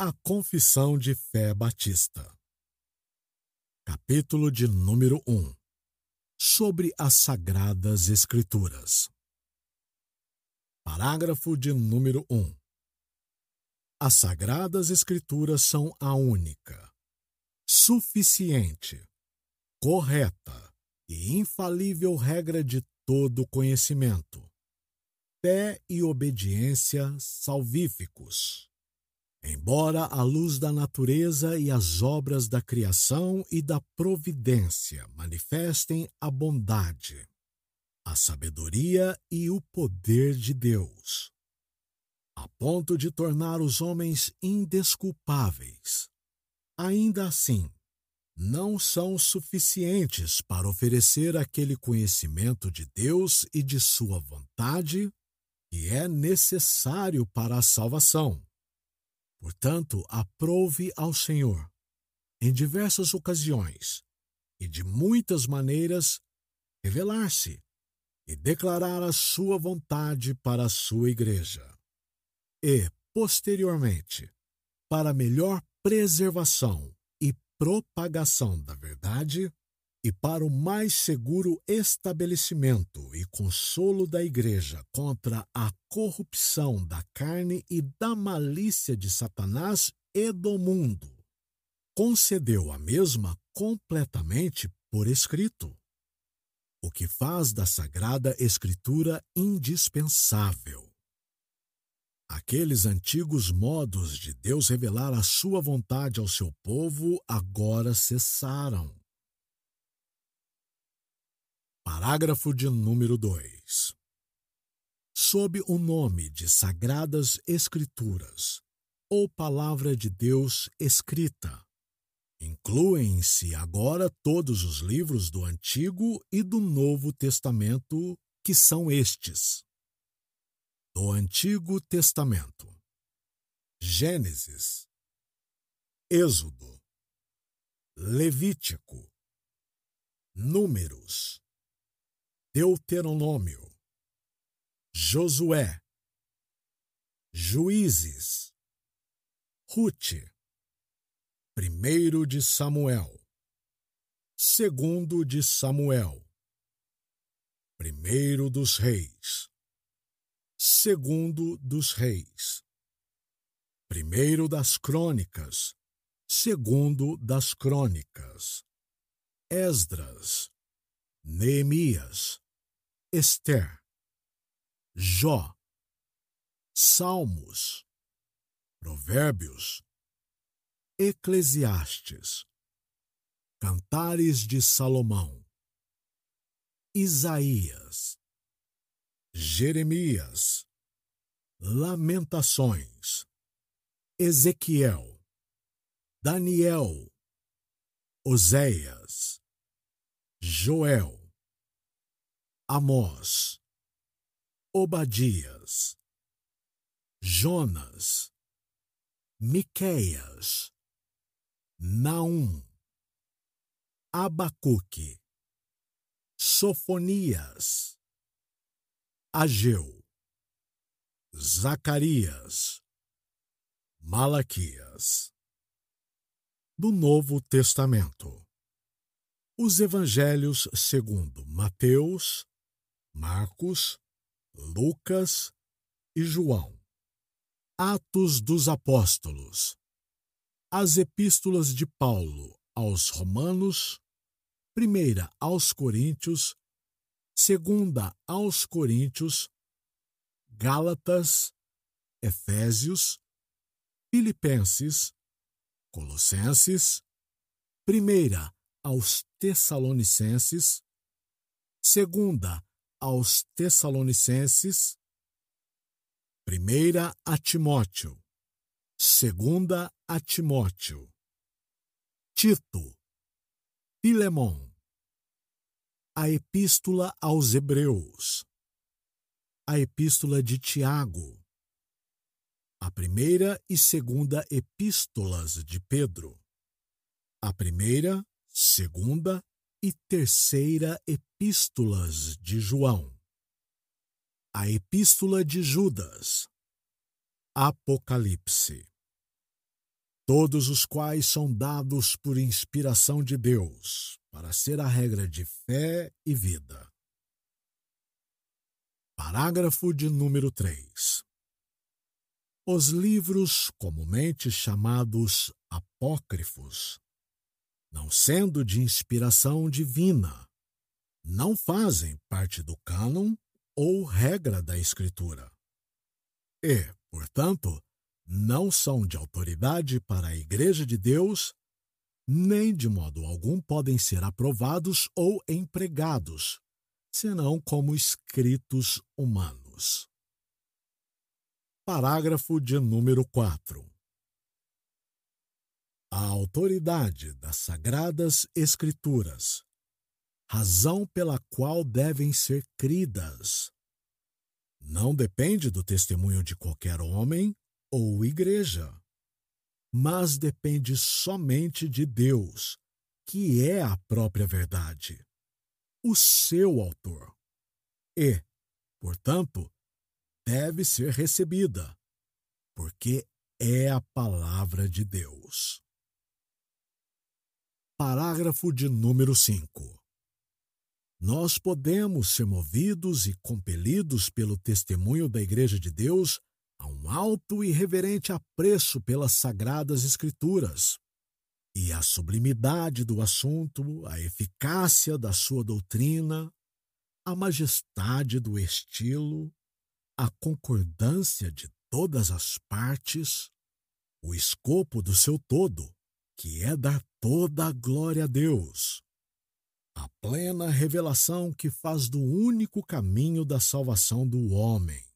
A Confissão de Fé Batista. Capítulo de número 1 Sobre as Sagradas Escrituras. Parágrafo de número 1 As Sagradas Escrituras são a única, suficiente, correta e infalível regra de todo conhecimento, fé e obediência salvíficos Embora a luz da natureza e as obras da criação e da providência manifestem a bondade, a sabedoria e o poder de Deus, a ponto de tornar os homens indesculpáveis, ainda assim, não são suficientes para oferecer aquele conhecimento de Deus e de Sua vontade que é necessário para a salvação Portanto, aprove ao Senhor, em diversas ocasiões e de muitas maneiras, revelar-se e declarar a sua vontade para a sua igreja. E, posteriormente, para melhor preservação e propagação da verdade, e para o mais seguro estabelecimento e consolo da Igreja contra a corrupção da carne e da malícia de Satanás e do mundo. Concedeu a mesma completamente por escrito, o que faz da Sagrada Escritura indispensável. Aqueles antigos modos de Deus revelar a sua vontade ao seu povo agora cessaram Parágrafo de número 2. Sob o nome de Sagradas Escrituras, ou Palavra de Deus escrita, incluem-se agora todos os livros do Antigo e do Novo Testamento, que são estes: do Antigo Testamento, Gênesis, Êxodo, Levítico, Números, Deuteronômio, Josué, Juízes, Rute, Primeiro de Samuel, Segundo de Samuel, Primeiro dos Reis, Segundo dos Reis, Primeiro das Crônicas, Segundo das Crônicas, Esdras, Neemias, Esther, Jó, Salmos, Provérbios, Eclesiastes, Cantares de Salomão, Isaías, Jeremias, Lamentações, Ezequiel, Daniel, Oséias, Joel, Amós, Obadias, Jonas, Miqueias, Naum, Abacuque, Sofonias, Ageu, Zacarias, Malaquias. Do Novo Testamento. Os Evangelhos segundo Mateus, Marcos, Lucas e João. Atos dos Apóstolos. As Epístolas de Paulo aos Romanos, primeira aos Coríntios, segunda aos Coríntios, Gálatas, Efésios, Filipenses, Colossenses, primeira aos Tessalonicenses, segunda aos Tessalonicenses, primeira a Timóteo, segunda a Timóteo, Tito, Filemon, a Epístola aos Hebreus, a Epístola de Tiago, a primeira e segunda Epístolas de Pedro, a primeira, segunda e terceira Epístolas de João. A Epístola de Judas. Apocalipse. todos os quais são dados por inspiração de Deus, para ser a regra de fé e vida. Parágrafo de número 3. Os livros comumente chamados apócrifos, não sendo de inspiração divina, não fazem parte do cânon ou regra da Escritura. E, portanto, não são de autoridade para a Igreja de Deus, nem de modo algum podem ser aprovados ou empregados, senão como escritos humanos. Parágrafo de número 4. A autoridade das Sagradas Escrituras, razão pela qual devem ser cridas, não depende do testemunho de qualquer homem ou igreja, mas depende somente de Deus, que é a própria verdade, o seu autor. E, portanto, deve ser recebida, porque é a palavra de Deus. Parágrafo de número 5. Nós podemos ser movidos e compelidos pelo testemunho da Igreja de Deus a um alto e reverente apreço pelas sagradas Escrituras. E a sublimidade do assunto, a eficácia da sua doutrina, a majestade do estilo, a concordância de todas as partes, o escopo do seu todo, que é dar toda a glória a Deus. A plena revelação que faz do único caminho da salvação do homem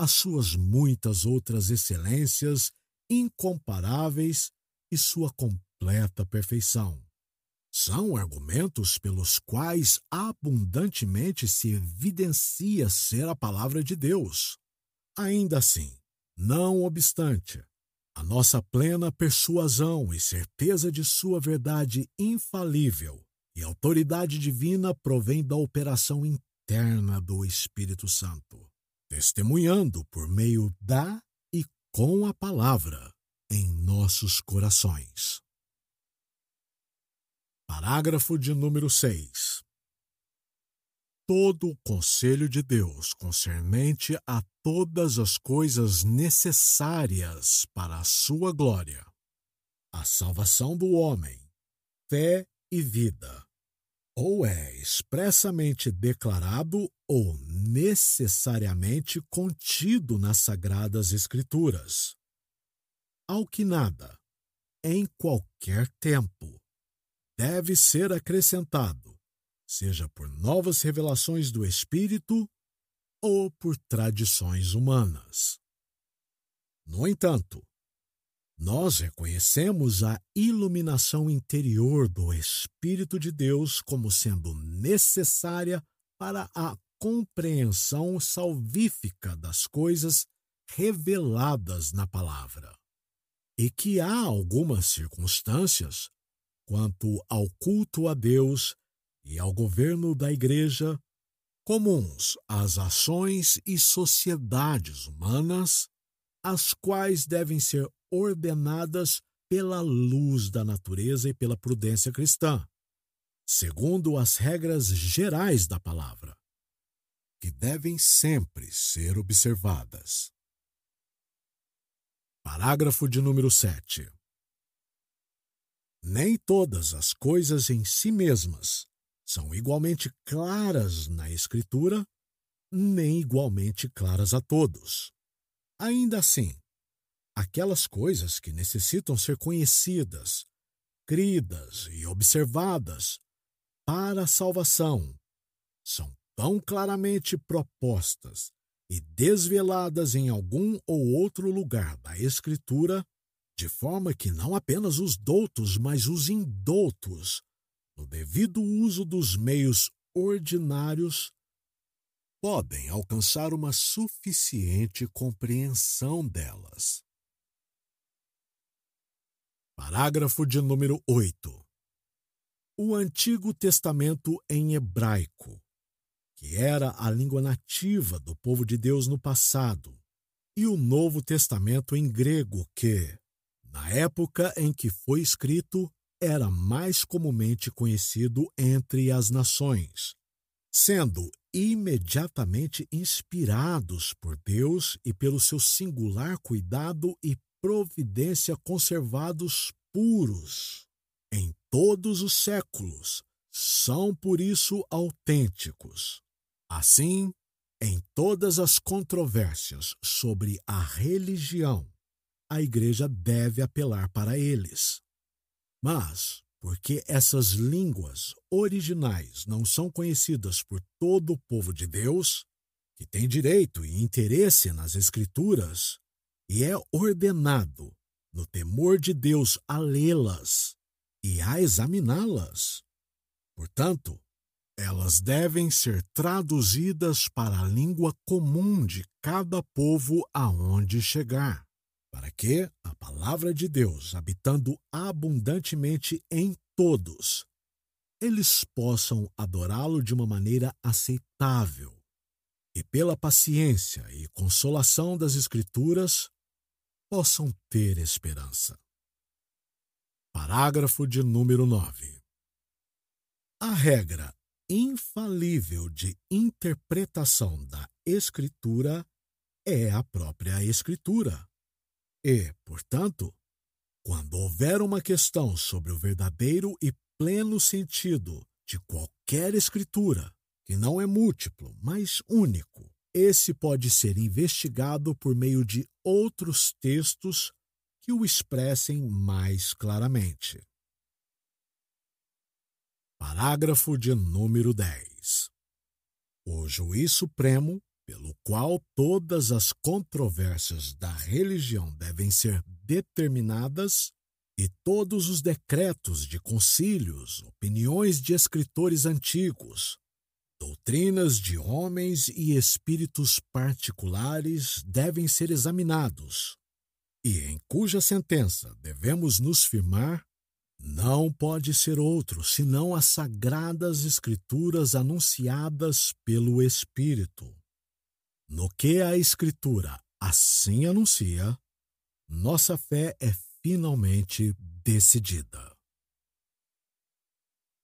as suas muitas outras excelências incomparáveis e sua completa perfeição. São argumentos pelos quais abundantemente se evidencia ser a palavra de Deus. Ainda assim, não obstante, a nossa plena persuasão e certeza de sua verdade infalível e autoridade divina provém da operação interna do Espírito Santo testemunhando por meio da e com a palavra em nossos corações. Parágrafo de número 6. Todo o conselho de Deus concernente a todas as coisas necessárias para a sua glória, a salvação do homem, fé e vida, ou é expressamente declarado ou necessariamente contido nas Sagradas Escrituras. Ao que nada, em qualquer tempo, deve ser acrescentado, seja por novas revelações do Espírito ou por tradições humanas. No entanto, nós reconhecemos a iluminação interior do Espírito de Deus como sendo necessária para a compreensão salvífica das coisas reveladas na palavra. E que há algumas circunstâncias, quanto ao culto a Deus e ao governo da Igreja, comuns às ações e sociedades humanas, as quais devem ser ordenadas pela luz da natureza e pela prudência cristã, segundo as regras gerais da palavra, que devem sempre ser observadas. Parágrafo de número 7. Nem todas as coisas em si mesmas são igualmente claras na Escritura, nem igualmente claras a todos. Ainda assim, aquelas coisas que necessitam ser conhecidas, cridas e observadas para a salvação são tão claramente propostas e desveladas em algum ou outro lugar da Escritura, de forma que não apenas os doutos, mas os indoutos, no devido uso dos meios ordinários, podem alcançar uma suficiente compreensão delas. Parágrafo de número 8. O Antigo Testamento em hebraico, que era a língua nativa do povo de Deus no passado, e o Novo Testamento em grego, que, na época em que foi escrito, era mais comumente conhecido entre as nações, sendo imediatamente inspirados por Deus e pelo seu singular cuidado e providência conservados puros em todos os séculos, são por isso autênticos. Assim, em todas as controvérsias sobre a religião, a Igreja deve apelar para eles. Mas, porque essas línguas originais não são conhecidas por todo o povo de Deus, que tem direito e interesse nas Escrituras, e é ordenado, no temor de Deus, a lê-las e a examiná-las. Portanto, elas devem ser traduzidas para a língua comum de cada povo aonde chegar, para que a palavra de Deus, habitando abundantemente em todos, eles possam adorá-lo de uma maneira aceitável e, pela paciência e consolação das Escrituras, possam ter esperança. Parágrafo de número 9. A regra infalível de interpretação da Escritura é a própria Escritura. E, portanto, quando houver uma questão sobre o verdadeiro e pleno sentido de qualquer Escritura, que não é múltiplo, mas único, esse pode ser investigado por meio de outros textos que o expressem mais claramente. Parágrafo de número 10. O juiz supremo, pelo qual todas as controvérsias da religião devem ser determinadas, e todos os decretos de concílios, opiniões de escritores antigos, doutrinas de homens e espíritos particulares devem ser examinados, e em cuja sentença devemos nos firmar não pode ser outro senão as sagradas Escrituras anunciadas pelo Espírito. No que a Escritura assim anuncia, nossa fé é finalmente decidida.